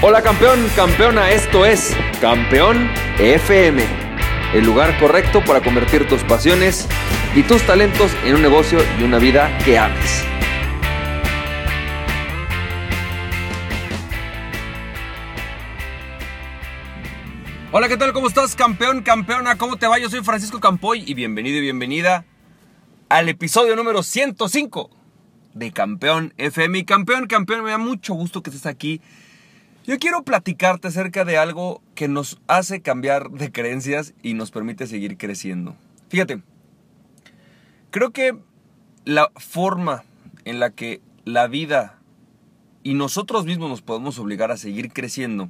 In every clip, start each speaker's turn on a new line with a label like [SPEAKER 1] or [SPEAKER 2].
[SPEAKER 1] Hola campeón, campeona, esto es Campeón FM, el lugar correcto para convertir tus pasiones y tus talentos en un negocio y una vida que ames. Hola, ¿qué tal? ¿Cómo estás, campeón, campeona? ¿Cómo te va? Yo soy Francisco Campoy y bienvenido y bienvenida al episodio número 105 de Campeón FM. Y campeón, campeón, me da mucho gusto que estés aquí yo quiero platicarte acerca de algo que nos hace cambiar de creencias y nos permite seguir creciendo. Fíjate, creo que la forma en la que la vida y nosotros mismos nos podemos obligar a seguir creciendo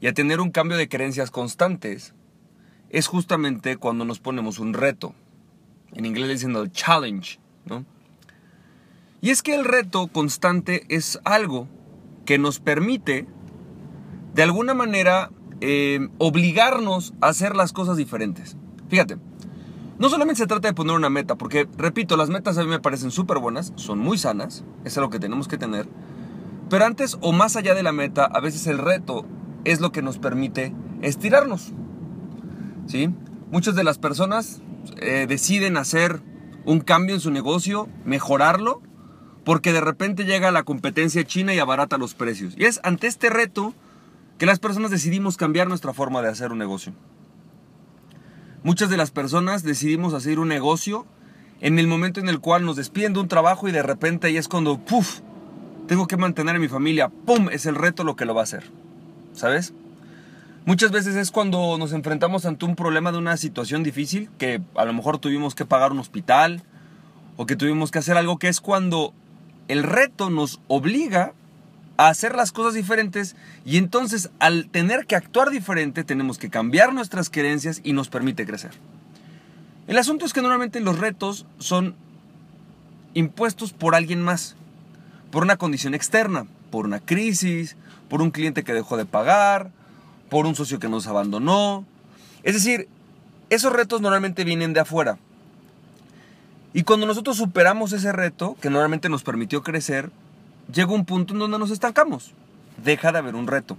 [SPEAKER 1] y a tener un cambio de creencias constantes es justamente cuando nos ponemos un reto. En inglés diciendo challenge, ¿no? Y es que el reto constante es algo que nos permite de alguna manera eh, obligarnos a hacer las cosas diferentes. Fíjate, no solamente se trata de poner una meta, porque repito, las metas a mí me parecen súper buenas, son muy sanas, es lo que tenemos que tener, pero antes o más allá de la meta, a veces el reto es lo que nos permite estirarnos. ¿Sí? Muchas de las personas eh, deciden hacer un cambio en su negocio, mejorarlo, porque de repente llega la competencia china y abarata los precios. Y es ante este reto que las personas decidimos cambiar nuestra forma de hacer un negocio. Muchas de las personas decidimos hacer un negocio en el momento en el cual nos despiden de un trabajo y de repente ahí es cuando, ¡puf! Tengo que mantener a mi familia, ¡pum! Es el reto lo que lo va a hacer. ¿Sabes? Muchas veces es cuando nos enfrentamos ante un problema de una situación difícil, que a lo mejor tuvimos que pagar un hospital o que tuvimos que hacer algo que es cuando el reto nos obliga a hacer las cosas diferentes y entonces al tener que actuar diferente tenemos que cambiar nuestras creencias y nos permite crecer. El asunto es que normalmente los retos son impuestos por alguien más, por una condición externa, por una crisis, por un cliente que dejó de pagar, por un socio que nos abandonó. Es decir, esos retos normalmente vienen de afuera. Y cuando nosotros superamos ese reto, que normalmente nos permitió crecer, llega un punto en donde nos estancamos. Deja de haber un reto.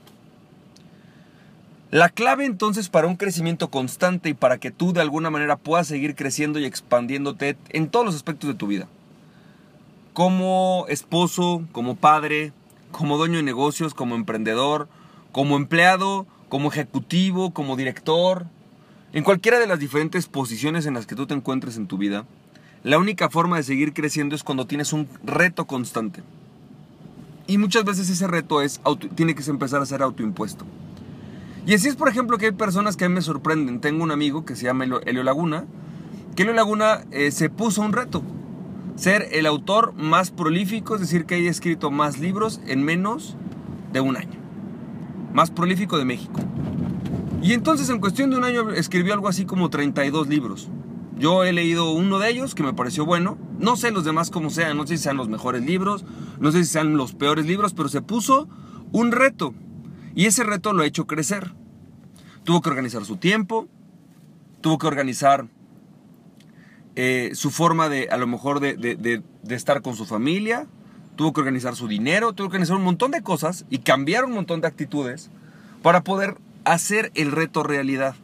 [SPEAKER 1] La clave entonces para un crecimiento constante y para que tú de alguna manera puedas seguir creciendo y expandiéndote en todos los aspectos de tu vida. Como esposo, como padre, como dueño de negocios, como emprendedor, como empleado, como ejecutivo, como director, en cualquiera de las diferentes posiciones en las que tú te encuentres en tu vida, la única forma de seguir creciendo es cuando tienes un reto constante. Y muchas veces ese reto es tiene que empezar a ser autoimpuesto. Y así es, por ejemplo, que hay personas que a mí me sorprenden. Tengo un amigo que se llama Elio Laguna, que Elio Laguna eh, se puso un reto. Ser el autor más prolífico, es decir, que haya escrito más libros en menos de un año. Más prolífico de México. Y entonces en cuestión de un año escribió algo así como 32 libros. Yo he leído uno de ellos que me pareció bueno. No sé los demás cómo sean, no sé si sean los mejores libros, no sé si sean los peores libros, pero se puso un reto. Y ese reto lo ha hecho crecer. Tuvo que organizar su tiempo, tuvo que organizar eh, su forma de, a lo mejor, de, de estar con su familia, tuvo que organizar su dinero, tuvo que organizar un montón de cosas y cambiar un montón de actitudes para poder hacer el reto realidad.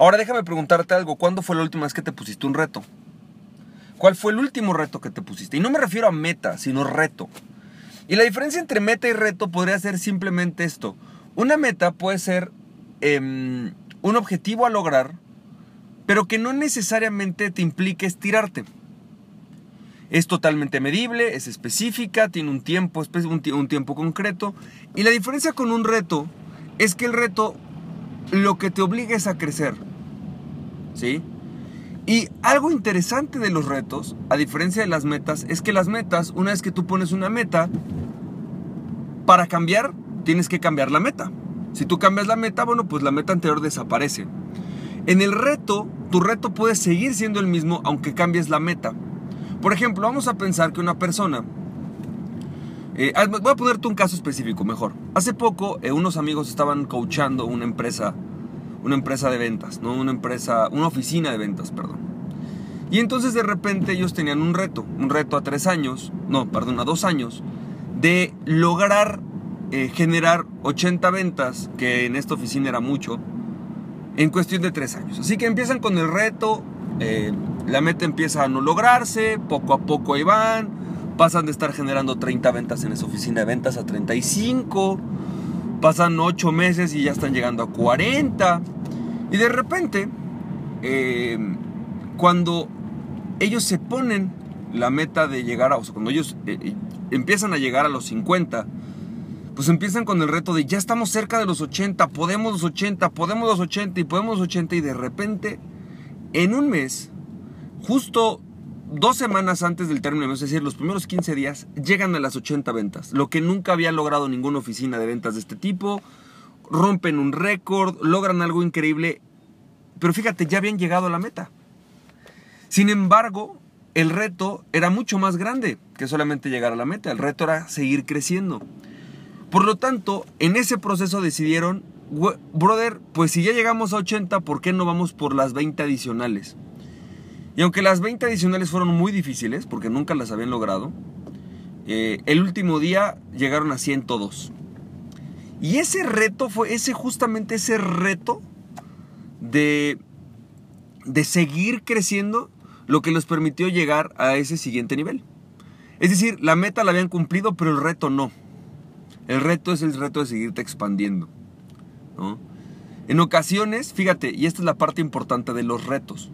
[SPEAKER 1] Ahora déjame preguntarte algo, ¿cuándo fue la última vez que te pusiste un reto? ¿Cuál fue el último reto que te pusiste? Y no me refiero a meta, sino reto. Y la diferencia entre meta y reto podría ser simplemente esto. Una meta puede ser em, un objetivo a lograr, pero que no necesariamente te implique estirarte. Es totalmente medible, es específica, tiene un tiempo, un tiempo concreto. Y la diferencia con un reto es que el reto lo que te obliga es a crecer. ¿Sí? Y algo interesante de los retos, a diferencia de las metas, es que las metas, una vez que tú pones una meta, para cambiar, tienes que cambiar la meta. Si tú cambias la meta, bueno, pues la meta anterior desaparece. En el reto, tu reto puede seguir siendo el mismo aunque cambies la meta. Por ejemplo, vamos a pensar que una persona... Eh, voy a ponerte un caso específico mejor. Hace poco eh, unos amigos estaban coachando una empresa una empresa de ventas, ¿no? Una empresa, una oficina de ventas, perdón. Y entonces de repente ellos tenían un reto, un reto a tres años, no, perdón, a dos años, de lograr eh, generar 80 ventas, que en esta oficina era mucho, en cuestión de tres años. Así que empiezan con el reto, eh, la meta empieza a no lograrse, poco a poco ahí van, pasan de estar generando 30 ventas en esa oficina de ventas a 35, pasan 8 meses y ya están llegando a 40, y de repente, eh, cuando ellos se ponen la meta de llegar a, o sea, cuando ellos eh, empiezan a llegar a los 50, pues empiezan con el reto de ya estamos cerca de los 80, podemos los 80, podemos los 80 y podemos los 80 y de repente en un mes, justo dos semanas antes del término es decir, los primeros 15 días, llegan a las 80 ventas, lo que nunca había logrado ninguna oficina de ventas de este tipo, rompen un récord, logran algo increíble, pero fíjate, ya habían llegado a la meta. Sin embargo, el reto era mucho más grande que solamente llegar a la meta, el reto era seguir creciendo. Por lo tanto, en ese proceso decidieron, brother, pues si ya llegamos a 80, ¿por qué no vamos por las 20 adicionales? Y aunque las 20 adicionales fueron muy difíciles, porque nunca las habían logrado, eh, el último día llegaron a 102. Y ese reto fue ese justamente ese reto de, de seguir creciendo lo que les permitió llegar a ese siguiente nivel. Es decir, la meta la habían cumplido, pero el reto no. El reto es el reto de seguirte expandiendo. En ocasiones, fíjate, y esta es la parte importante de los retos.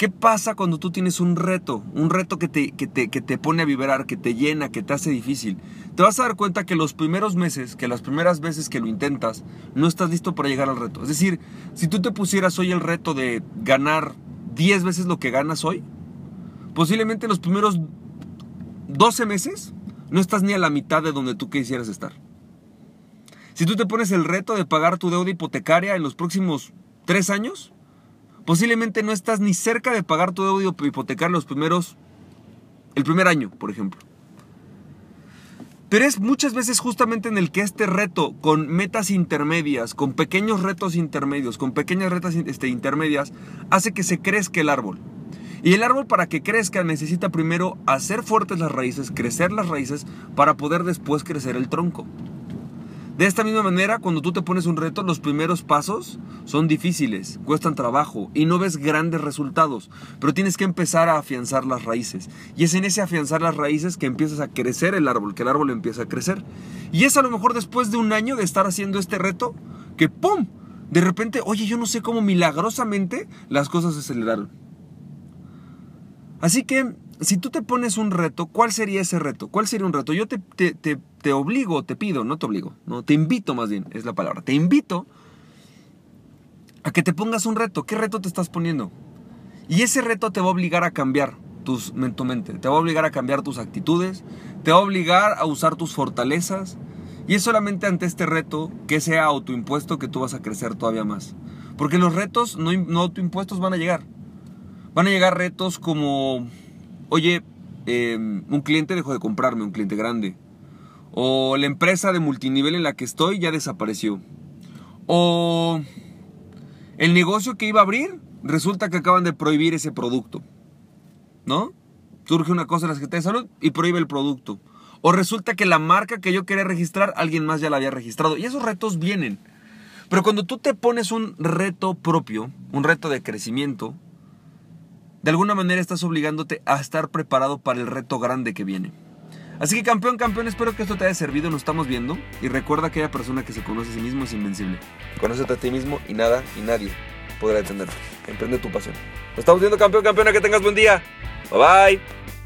[SPEAKER 1] ¿Qué pasa cuando tú tienes un reto? Un reto que te, que te, que te pone a vibrar, que te llena, que te hace difícil. Te vas a dar cuenta que los primeros meses, que las primeras veces que lo intentas, no estás listo para llegar al reto. Es decir, si tú te pusieras hoy el reto de ganar 10 veces lo que ganas hoy, posiblemente los primeros 12 meses no estás ni a la mitad de donde tú quisieras estar. Si tú te pones el reto de pagar tu deuda hipotecaria en los próximos tres años, posiblemente no estás ni cerca de pagar tu deuda hipotecaria los primeros, el primer año, por ejemplo. Pero es muchas veces justamente en el que este reto, con metas intermedias, con pequeños retos intermedios, con pequeñas retas este, intermedias, hace que se crezca el árbol. Y el árbol para que crezca necesita primero hacer fuertes las raíces, crecer las raíces, para poder después crecer el tronco. De esta misma manera, cuando tú te pones un reto, los primeros pasos son difíciles, cuestan trabajo y no ves grandes resultados, pero tienes que empezar a afianzar las raíces. Y es en ese afianzar las raíces que empiezas a crecer el árbol, que el árbol empieza a crecer. Y es a lo mejor después de un año de estar haciendo este reto, que ¡pum! De repente, oye, yo no sé cómo milagrosamente las cosas se aceleraron. Así que, si tú te pones un reto, ¿cuál sería ese reto? ¿Cuál sería un reto? Yo te, te, obligo, te pido, no te obligo, no, te invito más bien, es la palabra. Te invito a que te pongas un reto. ¿Qué reto te estás poniendo? Y ese reto te va a obligar a cambiar tus, tu mente, te va a obligar a cambiar tus actitudes, te va a obligar a usar tus fortalezas. Y es solamente ante este reto que sea autoimpuesto que tú vas a crecer todavía más. Porque los retos no, no autoimpuestos van a llegar. Van a llegar retos como, oye, em, un cliente dejó de comprarme, un cliente grande. O la empresa de multinivel en la que estoy ya desapareció. O el negocio que iba a abrir, resulta que acaban de prohibir ese producto. ¿No? Surge una cosa en la Secretaría de Salud y prohíbe el producto. O resulta que la marca que yo quería registrar, alguien más ya la había registrado. Y esos retos vienen. Pero cuando tú te pones un reto propio, un reto de crecimiento, de alguna manera estás obligándote a estar preparado para el reto grande que viene. Así que campeón, campeón, espero que esto te haya servido, nos estamos viendo y recuerda que aquella persona que se conoce a sí mismo es invencible. Conócete a ti mismo y nada y nadie podrá detenerte. Emprende tu pasión. Nos estamos viendo campeón, campeona, que tengas buen día. Bye bye.